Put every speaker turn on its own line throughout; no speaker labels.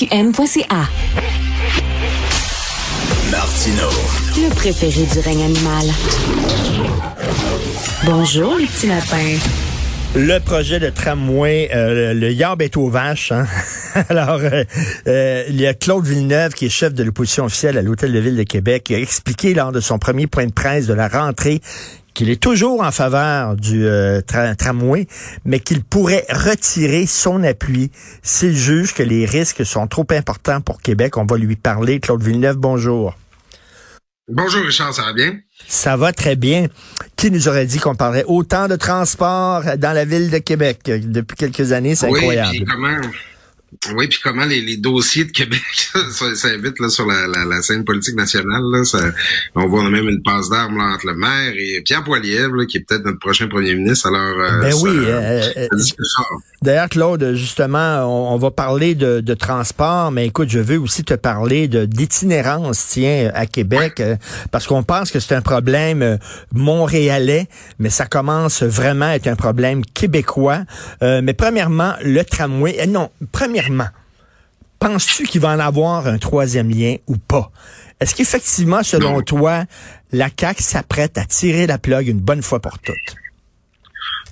M.ca.
Martino.
Le préféré du règne animal. Bonjour, les petits lapins.
Le projet de tramway, euh, le yard est aux vaches. Hein? Alors, euh, euh, il y a Claude Villeneuve, qui est chef de l'opposition officielle à l'Hôtel de Ville de Québec, qui a expliqué lors de son premier point de presse de la rentrée qu'il est toujours en faveur du tramway, mais qu'il pourrait retirer son appui s'il juge que les risques sont trop importants pour Québec. On va lui parler. Claude Villeneuve, bonjour.
Bonjour Richard, ça va bien?
Ça va très bien. Qui nous aurait dit qu'on parlerait autant de transport dans la ville de Québec? Depuis quelques années? C'est
oui,
incroyable.
comment, oui, puis comment les, dossiers de Québec s'invitent là, sur la, scène politique nationale. Là, on voit même une passe d'armes entre le maire et Pierre Poilievre, qui est peut-être notre prochain premier ministre. Alors,
euh, ben oui. Euh, euh, D'ailleurs, Claude, justement, on, va parler de, transport, mais écoute, je veux aussi te parler de d'itinérance, tiens, à Québec, parce qu'on pense que c'est un problème montréalais, mais ça commence vraiment à être un problème québécois. mais premièrement, le tramway, non, premièrement, premièrement, penses-tu qu'il va en avoir un troisième lien ou pas? Est-ce qu'effectivement, selon toi, la CAQ s'apprête à tirer la plug une bonne fois pour toutes?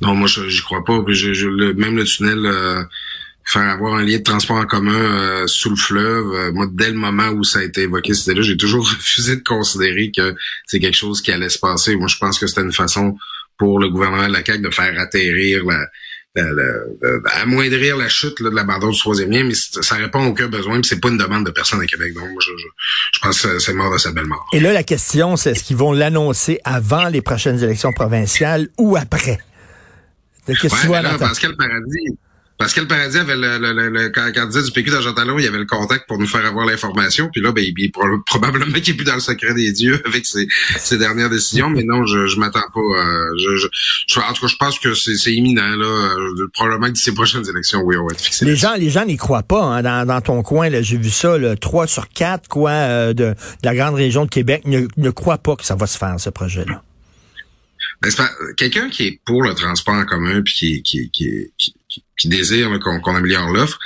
Non, moi, je crois pas. même le tunnel, euh, faire avoir un lien de transport en commun euh, sous le fleuve, euh, moi, dès le moment où ça a été évoqué, c'était là, j'ai toujours refusé de considérer que c'est quelque chose qui allait se passer. Moi, je pense que c'était une façon pour le gouvernement de la CAQ de faire atterrir la, amoindrir la chute de l'abandon du troisième lien, mais ça répond à aucun besoin, c'est pas une demande de personne à Québec. Donc, je, je, pense que c'est mort de sa belle mort.
Et là, la question, c'est est-ce qu'ils vont l'annoncer avant les prochaines élections provinciales ou après?
Qu'est-ce que tu vois Pascal Paradis, Pascal Paradis avait le, le, le, candidat du PQ Talon, il avait le contact pour nous faire avoir l'information. Puis là, ben, il, probablement qu'il est plus dans le secret des dieux avec ses, ses dernières décisions. Mais non, je, je m'attends pas. Euh, je, je, en tout cas, je pense que c'est imminent. Là, euh, probablement que d'ici les prochaines élections, oui, on va être fixé.
Les gens, les gens n'y croient pas. Hein, dans, dans ton coin, j'ai vu ça, le 3 sur 4 quoi, euh, de, de, la grande région de Québec ne, ne croient pas que ça va se faire, ce projet-là.
Ben, quelqu'un qui est pour le transport en commun puis qui, qui, qui, qui, qui désire qu'on améliore l'offre,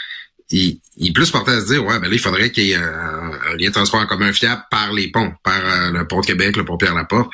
il, il est plus porté à se dire, ouais, ben là, il faudrait qu'il y ait un, lien de transport en commun fiable par les ponts, par euh, le pont de Québec, le pont Pierre-Laporte.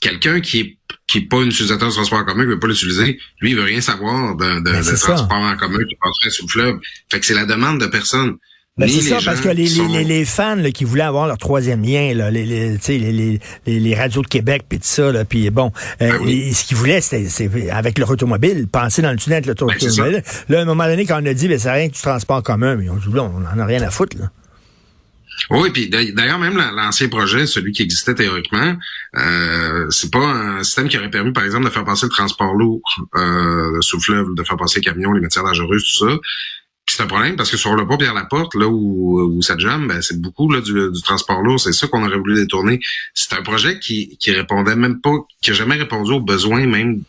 Quelqu'un qui est qui est pas un utilisateur de transport en commun, qui veut pas l'utiliser, lui, il veut rien savoir de, de, ben, de transport en commun qui passerait sous le fleuve. Fait que c'est la demande de personne.
Ben c'est ça, parce que les, les, les, fans là, qui voulaient avoir leur troisième lien, là, les, les, les, les, les radios de Québec, puis tout ça, là, puis bon, euh, ah ce qu'ils voulaient, c'était avec leur automobile, penser dans le tunnel avec l'automobile. Ben, là, à un moment donné, quand on a dit, ben, c'est rien que du transport commun, mais on dit, on en a rien à foutre. Là.
Oui, puis d'ailleurs même l'ancien projet, celui qui existait théoriquement, euh, c'est pas un système qui aurait permis, par exemple, de faire passer le transport lourd euh, sous le fleuve, de faire passer les camions, les matières dangereuses, tout ça c'est un problème parce que sur le pont la porte, là où, où ça jamme, ben, c'est beaucoup là, du, transport lourd. C'est ça qu'on aurait voulu détourner. C'est un projet qui, qui répondait même pas, qui a jamais répondu aux besoins même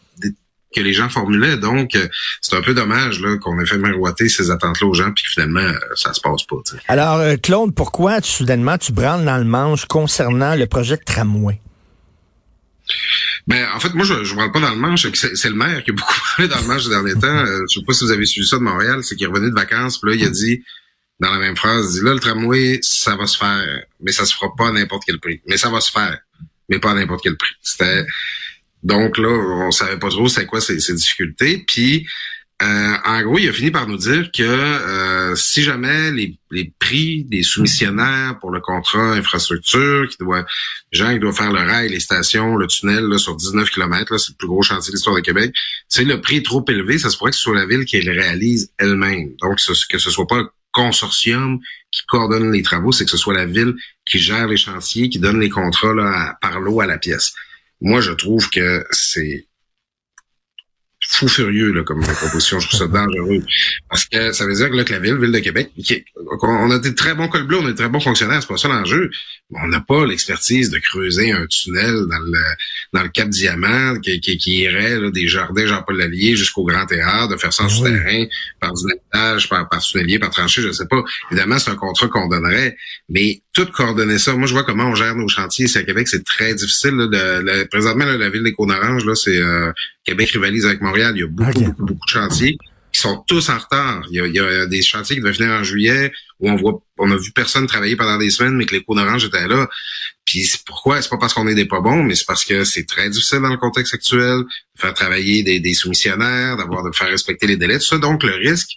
que les gens formulaient. Donc, euh, c'est un peu dommage là, qu'on ait fait miroiter ces attentes-là aux gens, puis finalement, euh, ça se passe pas.
Alors, euh, Claude, pourquoi soudainement tu branles dans le manche concernant le projet de tramway?
Ben, en fait, moi, je ne parle pas dans le manche. C'est le maire qui a beaucoup parlé dans le manche ces derniers temps. Euh, je sais pas si vous avez suivi ça de Montréal. C'est qu'il est revenu de vacances. Puis là, il a dit, dans la même phrase, il dit, là, le tramway, ça va se faire. Mais ça se fera pas à n'importe quel prix. Mais ça va se faire. Mais pas à n'importe quel prix. C'était... Donc là, on savait pas trop c'est quoi ces, ces difficultés. Puis euh, en gros, il a fini par nous dire que euh, si jamais les, les, prix des soumissionnaires pour le contrat infrastructure, qui doit, gens qui doivent faire le rail, les stations, le tunnel là, sur 19 km, c'est le plus gros chantier de l'histoire de Québec, si le prix est trop élevé, ça se pourrait que ce soit la ville qui le réalise elle-même. Donc, que ce soit pas un consortium qui coordonne les travaux, c'est que ce soit la ville qui gère les chantiers, qui donne les contrats là, par l'eau à la pièce. Moi, je trouve que c'est fou furieux là, comme proposition. Je trouve ça dangereux. Parce que ça veut dire que, là, que la ville, Ville de Québec, on a des très bons cols bleus, on a des très bons fonctionnaires, c'est pas ça l'enjeu. On n'a pas l'expertise de creuser un tunnel dans le dans le Cap Diamant qui, qui, qui irait là, des jardins Jean-Paul Lallier jusqu'au Grand Théâtre, de faire ça en souterrain, par du par, par tunnelier, par tranchée, je sais pas. Évidemment, c'est un contrat qu'on donnerait, mais tout coordonner ça. Moi, je vois comment on gère nos chantiers ici à Québec, c'est très difficile. Là, de, présentement, la ville des Cônes-Oranges, là, c'est euh, Québec rivalise avec Montréal. Il y a beaucoup, beaucoup, beaucoup de chantiers qui sont tous en retard. Il y a, des chantiers qui devaient finir en juillet où on voit, on a vu personne travailler pendant des semaines, mais que les cours d'orange étaient là. Puis pourquoi? C'est pas parce qu'on est des pas bons, mais c'est parce que c'est très difficile dans le contexte actuel de faire travailler des, des soumissionnaires, d'avoir de faire respecter les délais, tout ça. Donc le risque,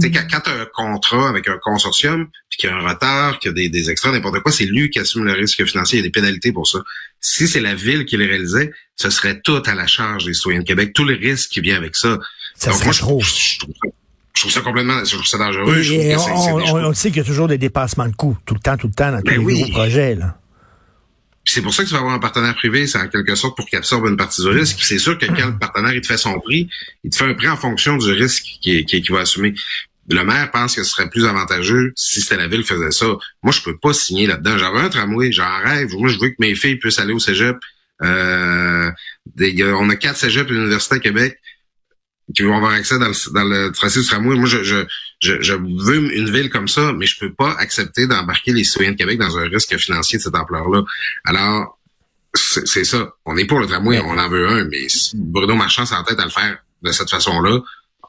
c'est mm-hmm. quand tu as un contrat avec un consortium, puis qu'il y a un retard, qu'il y a des, des extras, n'importe quoi, c'est lui qui assume le risque financier. Il y a des pénalités pour ça. Si c'est la ville qui les réalisait, ce serait tout à la charge des citoyens de Québec, tous les risques qui viennent avec ça.
Ça Donc, moi, je, trouve
ça complètement, je trouve ça dangereux.
on, sait qu'il y a toujours des dépassements de coûts, tout le temps, tout le temps, dans tous ben les gros projets. Là.
C'est pour ça que tu vas avoir un partenaire privé, c'est en quelque sorte pour qu'il absorbe une partie du risque. C'est sûr que quand le partenaire il te fait son prix, il te fait un prix en fonction du risque qu'il qui, qui va assumer. Le maire pense que ce serait plus avantageux si c'était la ville qui faisait ça. Moi, je peux pas signer là-dedans. J'avais un tramway, j'en rêve. Moi, je veux que mes filles puissent aller au cégep. Euh, on a quatre cégeps à l'Université à Québec qui vont avoir accès dans le, dans le tracé du tramway. Moi, je, je, je, veux une ville comme ça, mais je peux pas accepter d'embarquer les citoyens de Québec dans un risque financier de cette ampleur-là. Alors, c'est ça. On est pour le tramway, on en veut un, mais si Bruno Marchand s'entête à le faire de cette façon-là,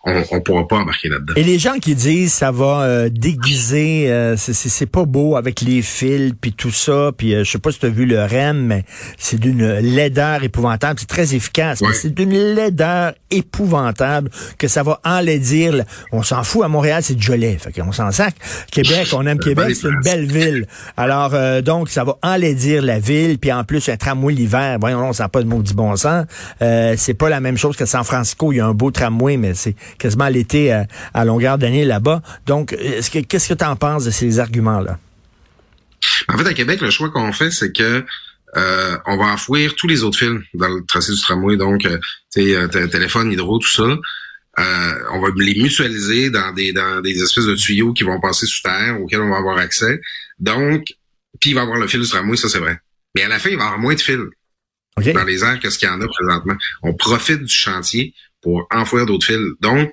on, on pourra pas embarquer là-dedans.
Et les gens qui disent ça va euh, déguiser, euh, c'est pas beau avec les fils puis tout ça, puis euh, je sais pas si tu as vu le REM, mais c'est d'une laideur épouvantable. C'est très efficace, mais c'est d'une laideur épouvantable que ça va enlaidir. On s'en fout à Montréal, c'est laid, fait qu'on s'en sac. Québec, on aime Québec, c'est une belle ville. Alors donc ça va enlaidir la ville, puis en plus un tramway l'hiver. Voyons, on sent pas de maudit bon sens. c'est pas la même chose que San Francisco. Il y a un beau tramway, mais c'est quasiment l'été à, à, longueur d'année là-bas. Donc, qu'est-ce que tu en penses de ces arguments-là?
En fait, à Québec, le choix qu'on fait, c'est que euh, on va enfouir tous les autres fils dans le tracé du tramway, donc euh, euh téléphone, hydro, tout ça. Euh, on va les mutualiser dans des dans des espèces de tuyaux qui vont passer sous terre, auxquels on va avoir accès. Donc, puis il va y avoir le fil du tramway, ça c'est vrai. Mais à la fin, il va y avoir moins de fils dans les airs que ce qu'il y en a présentement. On profite du chantier pour enfouir d'autres fils. Donc,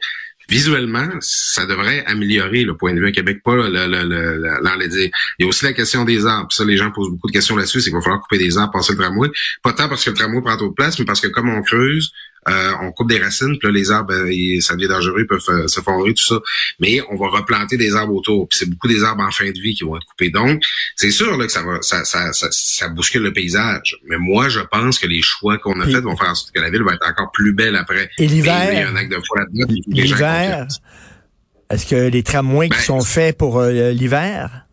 visuellement, ça devrait améliorer le point de vue à Québec, pas le, le, le, Il y a aussi la question des arbres. Ça, les gens posent beaucoup de questions là-dessus, c'est qu'il va falloir couper des arbres, passer le tramway. Pas tant parce que le tramway prend trop de place, mais parce que comme on creuse, euh, on coupe des racines, puis là, les arbres, euh, ça devient dangereux, ils peuvent euh, se fondre, tout ça. Mais on va replanter des arbres autour, puis c'est beaucoup des arbres en fin de vie qui vont être coupés. Donc, c'est sûr là, que ça va, ça, ça, ça, bouscule le paysage. Mais moi, je pense que les choix qu'on a faits vont faire en sorte que la ville va être encore plus belle après.
Et l'hiver, l'hiver, est-ce que les tramways qui ben, sont faits pour l'hiver?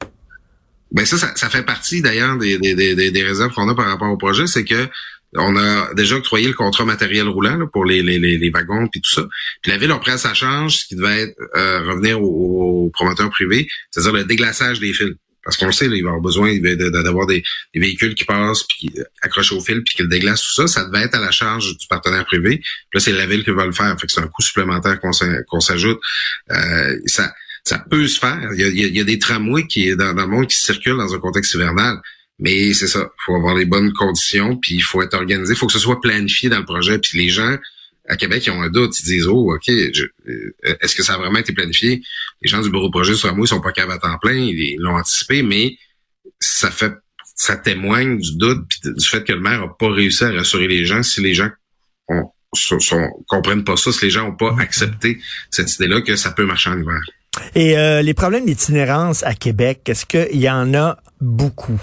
Ben ça, ça, fait partie d'ailleurs des, des, des, des réserves qu'on a par rapport au projet, c'est que on a déjà octroyé le contrat matériel roulant pour les, wagons puis tout ça. Puis la ville a pris à sa charge ce qui devait euh, revenir aux, promoteurs privés, c'est-à-dire le déglaçage des fils. Parce qu'on le sait, il va avoir besoin d'avoir des, véhicules qui passent, puis qui accrochent au fil, puis qui le déglacent, tout ça. Ça devait être à la charge du partenaire privé. Puis là, c'est la ville qui va le faire. Fait c'est un coût supplémentaire qu'on s'ajoute. Euh, ça, ça peut se faire. Il y a, des tramways qui dans le monde qui circulent dans un contexte hivernal. Mais c'est ça, il faut avoir les bonnes conditions, puis il faut être organisé, il faut que ce soit planifié dans le projet. Puis les gens à Québec, ils ont un doute, ils disent oh ok, euh, est-ce que ça a vraiment été planifié? Les gens du bureau de projet sur moi, ils sont pas capables à temps plein, ils l'ont anticipé, mais ça fait, ça témoigne du doute puis du fait que le maire a pas réussi à rassurer les gens. Si les gens ont, comprennent pas ça, si les gens ont pas accepté cette idée-là que ça peut marcher en hiver.
Et euh, les problèmes d'itinérance à Québec, est-ce qu'il y en a beaucoup?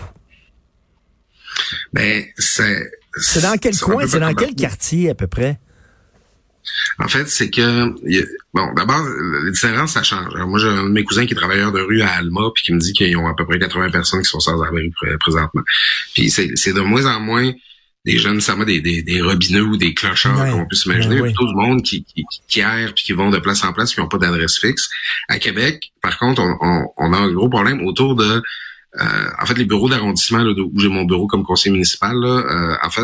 Ben, c'est.
C'est dans quel coin, c'est dans quel quartier à peu près?
En fait, c'est que bon, d'abord, les différences, ça change. moi, j'ai un de mes cousins qui est travailleur de rue à Alma, puis qui me dit qu'ils ont à peu près 80 personnes qui sont sans abri présentement. Puis c'est de moins en moins des jeunes, ça des, des, des robineux ou des clochards, ouais, comme on peut s'imaginer, mais plutôt du monde qui, qui, qui errent puis qui vont de place en place, qui n'ont pas d'adresse fixe. À Québec, par contre, on, on, on, a un gros problème autour de euh, en fait, les bureaux d'arrondissement, où j'ai mon bureau comme conseiller municipal, là, euh, en fait,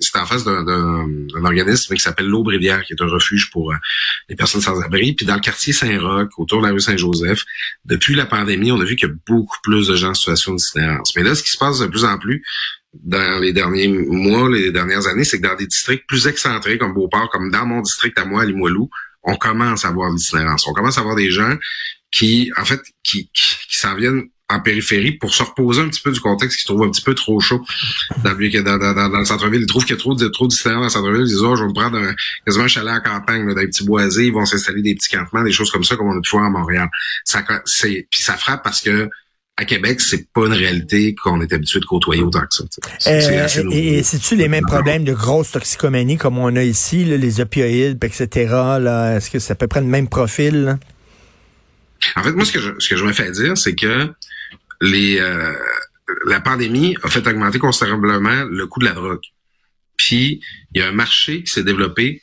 c'est en face d'un organisme qui s'appelle l'Aube Rivière, qui est un refuge pour euh, les personnes sans abri. Puis dans le quartier Saint-Roch, autour de la rue Saint-Joseph, depuis la pandémie, on a vu qu'il y a beaucoup plus de gens en situation d'itinérance. Mais là, ce qui se passe de plus en plus dans les derniers mois, les dernières années, c'est que dans des districts plus excentrés comme Beauport, comme dans mon district à moi, à Limoilou, on commence à voir l'itinérance. On commence à voir des gens qui, en fait, qui, qui, s'en viennent en périphérie pour se reposer un petit peu du contexte qui se trouve un petit peu trop chaud dans, dans, dans, dans le centre-ville. Ils trouvent qu'il y a trop de trop dans le centre-ville. Ils disent, oh, je vais me prendre un, quasiment un chalet en campagne, là, dans des petits boisés. Ils vont s'installer des petits campements, des choses comme ça, comme on a pu voir à Montréal. Ça, c'est, puis ça frappe parce que à Québec, c'est pas une réalité qu'on est habitué de côtoyer autant que
ça. Euh, et, c'est-tu les mêmes problèmes de grosse toxicomanie comme on a ici, les opioïdes, etc. Est-ce que c'est à peu près le même profil?
En fait, moi, ce que je, ce que je me fais dire, c'est que les euh, la pandémie a fait augmenter considérablement le coût de la drogue. Puis, il y a un marché qui s'est développé,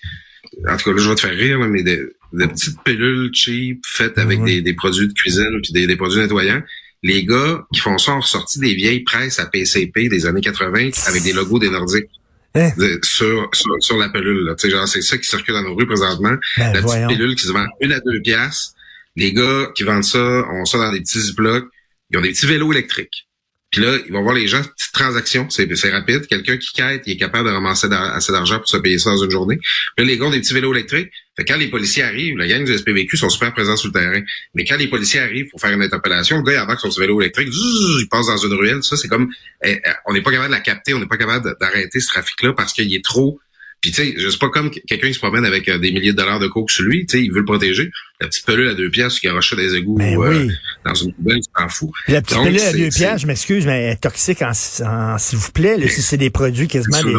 en tout cas, là, je vais te faire rire, mais des, petites pilules cheap faites avec des, des, produits de cuisine puis des, des produits nettoyants les gars qui font ça ont ressorti des vieilles presses à PCP des années 80 avec des logos des Nordiques. Hein? sur, sur, la pilule. Genre, c'est ça qui circule dans nos rues présentement. Ben, la petite pilule qui se vend une à deux piastres. Les gars qui vendent ça ont ça dans des petits ziplocs. Ils ont des petits vélos électriques. Puis là, ils vont voir les gens, petite transaction, c'est rapide. Quelqu'un qui quête, il est capable de ramasser assez d'argent pour se payer ça dans une journée. Puis là, les gars ont des petits vélos électriques. Fait quand les policiers arrivent, la gang du SPVQ sont super présents sur le terrain. Mais quand les policiers arrivent pour faire une interpellation, le gars, il embarque son vélo électrique, il passe dans une ruelle. Ça, c'est comme, eh, eh, on n'est pas capable de la capter, on n'est pas capable d'arrêter ce trafic-là parce qu'il est trop puis tu sais, c'est pas comme quelqu'un qui se promène avec euh, des milliers de dollars de coke sur lui, tu sais, il veut le protéger. La petite pelule à deux pièces qui arrache des égouts
ben euh,
dans une poubelle, il s'en fout.
La petite pelule à deux pièces, je m'excuse, mais elle est toxique en, s'il vous plaît, là, si c'est des produits quasiment des...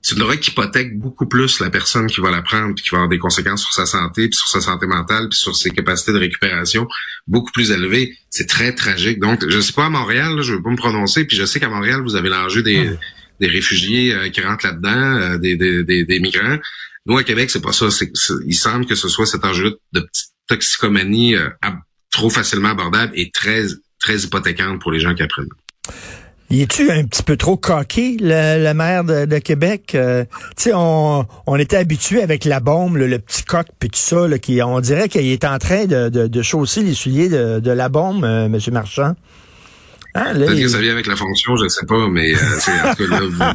C'est une drogue qui hypothèque beaucoup plus la personne qui va la prendre, puis qui va avoir des conséquences sur sa santé, puis sur sa santé mentale, puis sur ses capacités de récupération beaucoup plus élevées. C'est très tragique. Donc, je sais pas à Montréal, là, je veux pas me prononcer, puis je sais qu'à Montréal, vous avez l'enjeu des, des réfugiés euh, qui rentrent là-dedans, euh, des, des, des, migrants. Nous, à Québec, c'est pas ça. Il semble que ce soit cet enjeu de petite toxicomanie euh, trop facilement abordable et très, très hypothécante pour les gens qui apprennent.
Y est-tu un petit peu trop coqué, le, maire de, Québec? tu sais, on, on était habitué avec la bombe, le, petit coq, puis tout ça, là, qui, on dirait qu'il est en train de, de, de chausser les souliers de, de la bombe, M. Marchand.
Ah, Peut-être que ça vient avec la fonction, je ne sais pas, mais euh, en tout cas, là,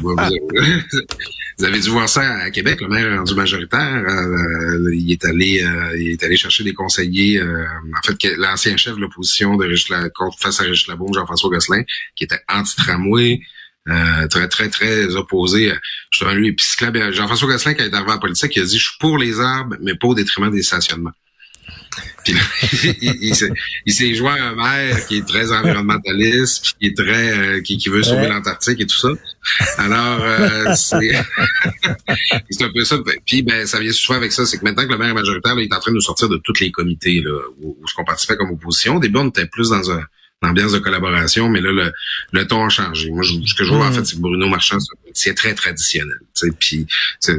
vous, avez dû voir ça à Québec, le maire rendu majoritaire. Euh, il est allé euh, il est allé chercher des conseillers. Euh, en fait, l'ancien chef de l'opposition de face à Régis Labaume, Jean-François Gosselin, qui était anti-tramway. très, très, très opposé. Je lui, puis Jean-François Gosselin, qui est arrivé à la politique, il a dit, je suis pour les arbres, mais pas au détriment des stationnements. Puis il, il s'est joint à un maire qui est très environnementaliste, puis qui est très euh, qui, qui, veut sauver l'Antarctique et tout ça. Alors euh, c'est un peu ça. Puis ben ça vient souvent avec ça, c'est que maintenant que le maire majoritaire là, il est en train de nous sortir de tous les comités là, où, où on participait comme opposition. Au début, on était plus dans un ambiance de collaboration, mais là, le, le ton a changé. Moi, je, ce que je vois, en mm. fait, c'est que Bruno Marchand, c'est très traditionnel. Puis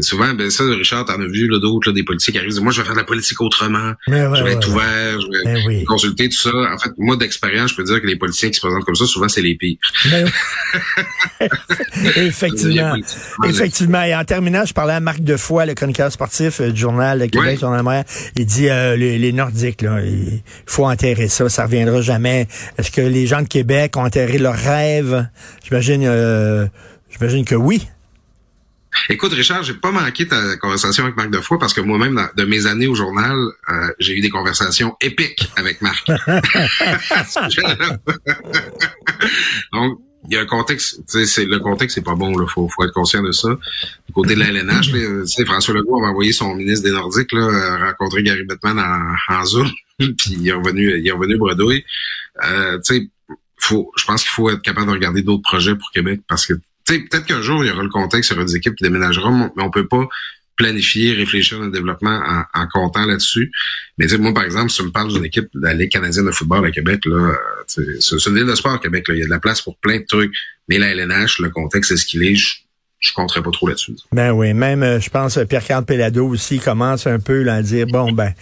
souvent, ben ça, Richard, t'en as vu d'autres, des politiques qui arrivent, moi, je vais faire de la politique autrement, je vais être ouvert, je vais ben consulter tout ça. En fait, moi, d'expérience, je peux dire que les politiciens qui se présentent comme ça, souvent, c'est les pires.
Ben Effectivement. Effectivement. Et en terminant, je parlais à Marc Defoy, le chroniqueur sportif euh, du journal Québec, Journal Montréal. Il dit, euh, les, les, Nordiques, là, il faut enterrer ça, ça reviendra jamais. Est-ce que les gens de Québec ont enterré leurs rêves? J'imagine, euh, j'imagine que oui.
Écoute, Richard, j'ai pas manqué ta conversation avec Marc Defoy parce que moi-même, de mes années au journal, euh, j'ai eu des conversations épiques avec Marc. Donc, il y a un contexte, c'est le contexte, c'est pas bon, là, faut, faut être conscient de ça. Du côté de la LNH, François Legault va envoyé son ministre des Nordiques là, rencontrer Gary Bettman en, en Zoom, puis il est revenu, il est revenu bredouille. Euh, faut, je pense qu'il faut être capable de regarder d'autres projets pour Québec parce que peut-être qu'un jour, il y aura le contexte, il y aura des équipes qui déménageront, mais on peut pas planifier, réfléchir dans le développement en, comptant là-dessus. Mais moi, par exemple, si tu me parles d'une équipe de la Ligue canadienne de football à Québec, là, c'est une ville de sport Québec, là. il y a de la place pour plein de trucs. Mais la LNH, le contexte est ce qu'il est, je, je compterais pas trop là-dessus.
Ben oui, même, euh, je pense, Pierre-Carl Pelado aussi commence un peu à dire, bon, ben,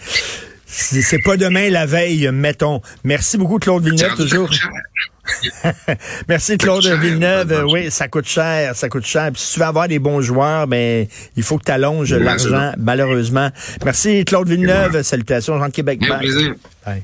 c'est pas demain la veille, mettons. Merci beaucoup, Claude Villeneuve, toujours. Merci Claude Villeneuve. Oui, ça coûte cher, ça coûte cher. si tu veux avoir des bons joueurs, ben il faut que tu allonges l'argent, malheureusement. Merci Claude Villeneuve. Salutations, Jean de Québec.
Bye.